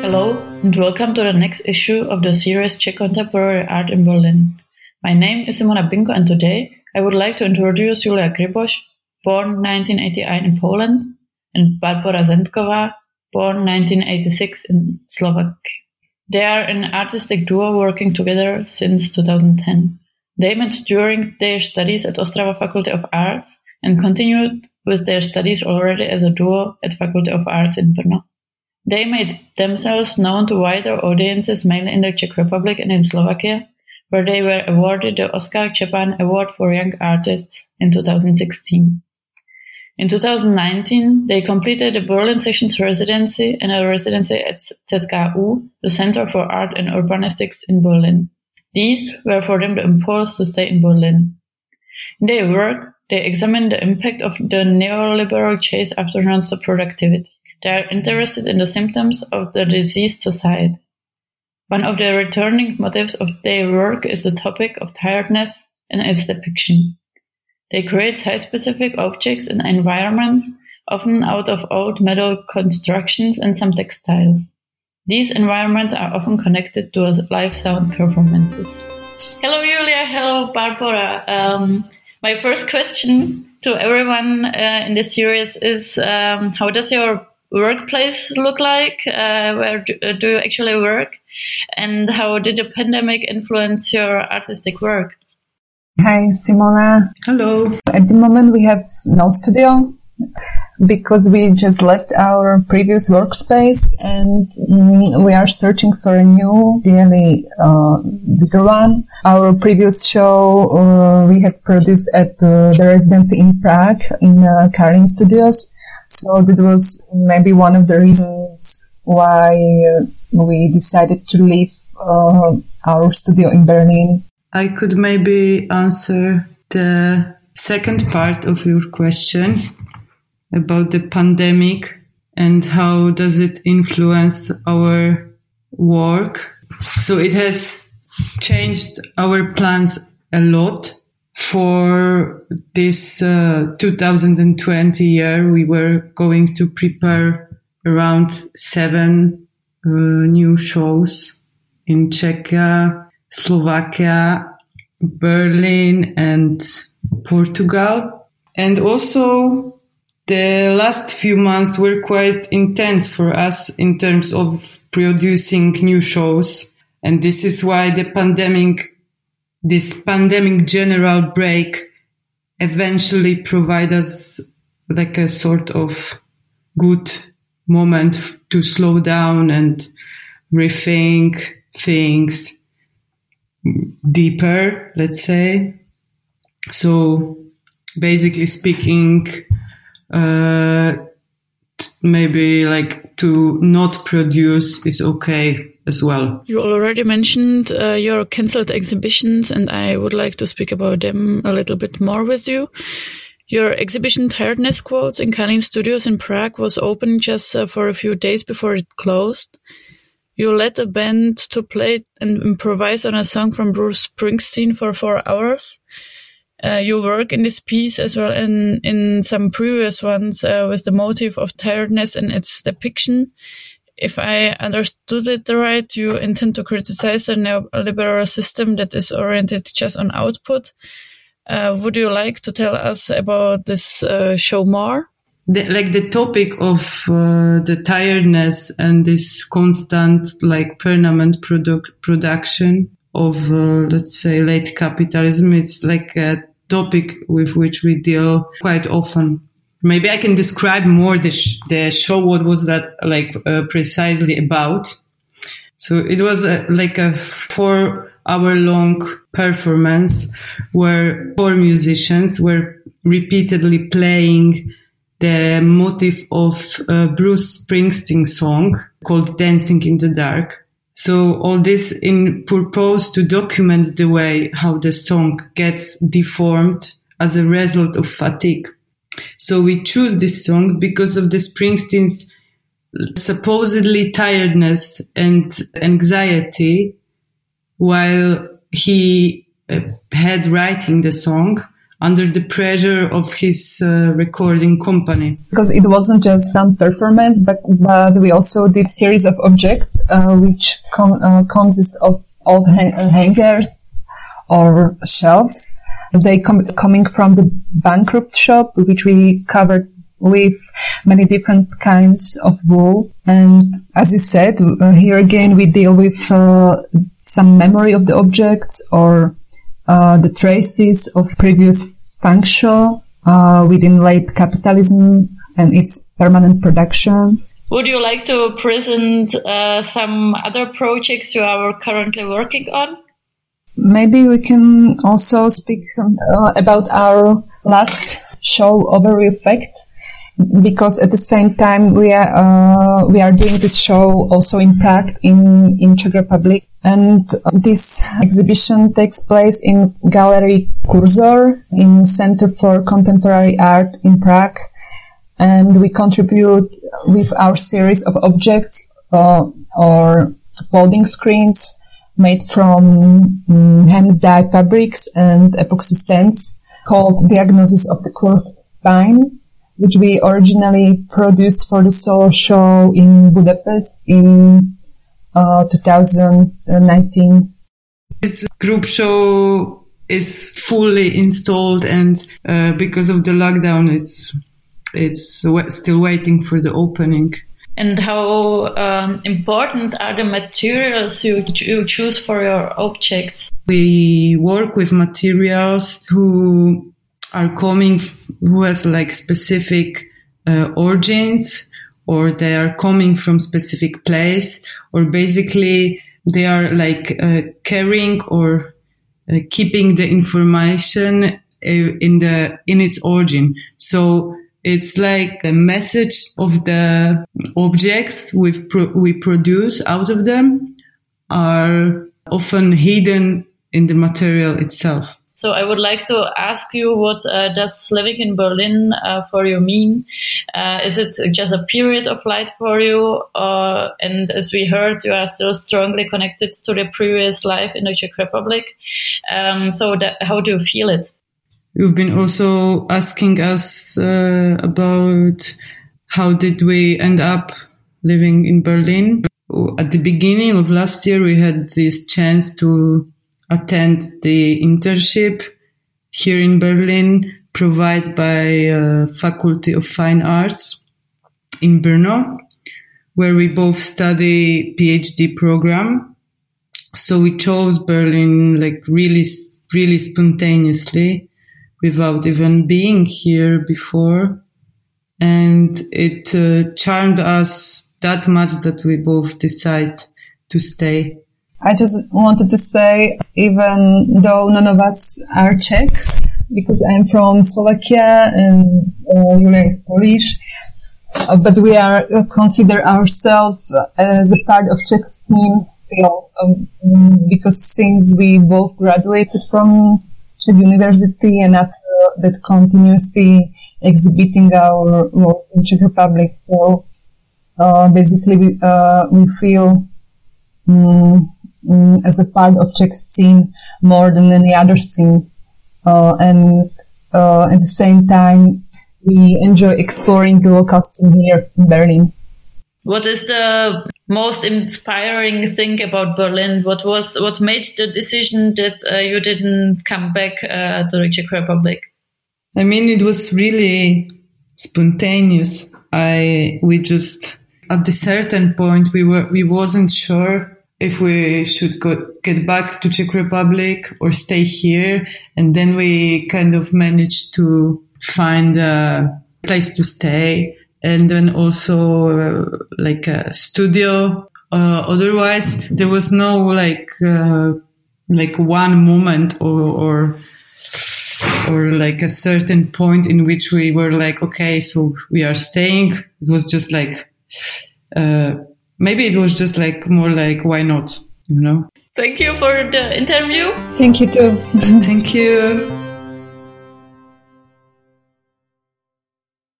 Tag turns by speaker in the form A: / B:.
A: Hello, and welcome to the next issue of the series Czech Contemporary Art in Berlin. My name is Simona Binko, and today I would like to introduce Julia Gryboś, born 1989 in Poland, and Barbora Zentková, born 1986 in Slovakia. They are an artistic duo working together since 2010. They met during their studies at Ostrava Faculty of Arts and continued with their studies already as a duo at Faculty of Arts in Brno. They made themselves known to wider audiences mainly in the Czech Republic and in Slovakia, where they were awarded the Oskár Čepan Award for Young Artists in 2016. In 2019, they completed a Berlin Sessions residency and a residency at ZKU, the Center for Art and Urbanistics in Berlin. These were for them the impulse to stay in Berlin. In their work, they examine the impact of the neoliberal chase after non-stop productivity. They are interested in the symptoms of the diseased society. One of the returning motives of their work is the topic of tiredness and its depiction. They create site-specific objects and environments, often out of old metal constructions and some textiles. These environments are often connected to live sound performances. Hello, Julia. Hello, Barbara. Um, my first question to everyone uh, in this series is um, how does your workplace look like? Uh, where do, uh, do, you actually work? And how did the pandemic influence your artistic work?
B: Hi, Simona.
C: Hello.
B: At the moment, we have no studio because we just left our previous workspace and mm, we are searching for a new, really uh, bigger one. Our previous show uh, we had produced at uh, the residency in Prague in uh, Karlin Studios. So that was maybe one of the reasons why uh, we decided to leave uh, our studio in Berlin.
C: I could maybe answer the second part of your question about the pandemic and how does it influence our work. So it has changed our plans a lot for this uh, 2020 year. We were going to prepare around seven uh, new shows in Czechia, Slovakia, Berlin and Portugal. And also the last few months were quite intense for us in terms of producing new shows. And this is why the pandemic, this pandemic general break eventually provide us like a sort of good moment to slow down and rethink things deeper, let's say. So basically speaking, uh, maybe like to not produce is okay as well.
A: You already mentioned uh, your cancelled exhibitions, and I would like to speak about them a little bit more with you. Your exhibition Tiredness Quotes in Karlin Studios in Prague was open just uh, for a few days before it closed. You led a band to play and improvise on a song from Bruce Springsteen for four hours uh, you work in this piece as well in in some previous ones uh, with the motive of tiredness and its depiction. If I understood it right, you intend to criticize a neoliberal system that is oriented just on output. Uh, would you like to tell us about this uh, show more?
C: The, like the topic of uh, the tiredness and this constant, like permanent product production of, uh, let's say, late capitalism. It's like a topic with which we deal quite often. Maybe I can describe more the, sh- the show. What was that like uh, precisely about? So it was a, like a four hour long performance where four musicians were repeatedly playing the motif of a Bruce Springsteen song called Dancing in the Dark. So all this in purpose to document the way how the song gets deformed as a result of fatigue. So we choose this song because of the Springsteen's supposedly tiredness and anxiety while he uh, had writing the song under the pressure of his uh, recording company.
B: Because it wasn't just some performance, but, but we also did series of objects, uh, which con- uh, consist of old ha- hangers or shelves. They come coming from the bankrupt shop, which we covered with many different kinds of wool. And as you said, uh, here again, we deal with uh, some memory of the objects or uh, the traces of previous function uh, within late capitalism and its permanent production.
A: Would you like to present uh, some other projects you are currently working on?
B: Maybe we can also speak uh, about our last show, Overview Effect, because at the same time we are uh, we are doing this show also in Prague in in Czech Republic, and this exhibition takes place in Gallery Kurzor in Center for Contemporary Art in Prague, and we contribute with our series of objects uh, or folding screens made from um, hand dyed fabrics and epoxy stands called Diagnosis of the Curved Spine which we originally produced for the solo show in Budapest in uh, 2019.
C: This group show is fully installed, and uh, because of the lockdown, it's it's still waiting for the opening.
A: And how um, important are the materials you, you choose for your objects?
C: We work with materials who are coming who has like specific uh, origins or they are coming from specific place or basically they are like uh, carrying or uh, keeping the information uh, in the in its origin so it's like a message of the objects we pro- we produce out of them are often hidden in the material itself
A: so I would like to ask you, what uh, does living in Berlin uh, for you mean? Uh, is it just a period of light for you? and as we heard, you are still strongly connected to the previous life in the Czech Republic. Um, so that, how do you feel it?
C: You've been also asking us uh, about how did we end up living in Berlin. At the beginning of last year, we had this chance to attend the internship here in Berlin provided by uh, Faculty of Fine Arts in Brno, where we both study PhD program. So we chose Berlin like really, really spontaneously without even being here before. And it uh, charmed us that much that we both decided to stay.
B: I just wanted to say, even though none of us are Czech, because I'm from Slovakia and uh, Julia is Polish, uh, but we are uh, consider ourselves as a part of Czech scene still, um, because since we both graduated from Czech University and after that continuously exhibiting our work in Czech Republic, so uh, basically we, uh, we feel um, as a part of Czech scene more than any other scene. Uh, and uh, at the same time, we enjoy exploring the local scene here in Berlin.
A: What is the most inspiring thing about Berlin? What was what made the decision that uh, you didn't come back uh, to the Czech Republic?
C: I mean, it was really spontaneous. I we just at a certain point we were we wasn't sure if we should go, get back to Czech Republic or stay here. And then we kind of managed to find a place to stay and then also uh, like a studio. Uh, otherwise, there was no like uh, like one moment or, or or like a certain point in which we were like, okay, so we are staying. It was just like uh, maybe it was just like more like why not you know
A: thank you for the interview
B: thank you too
C: thank you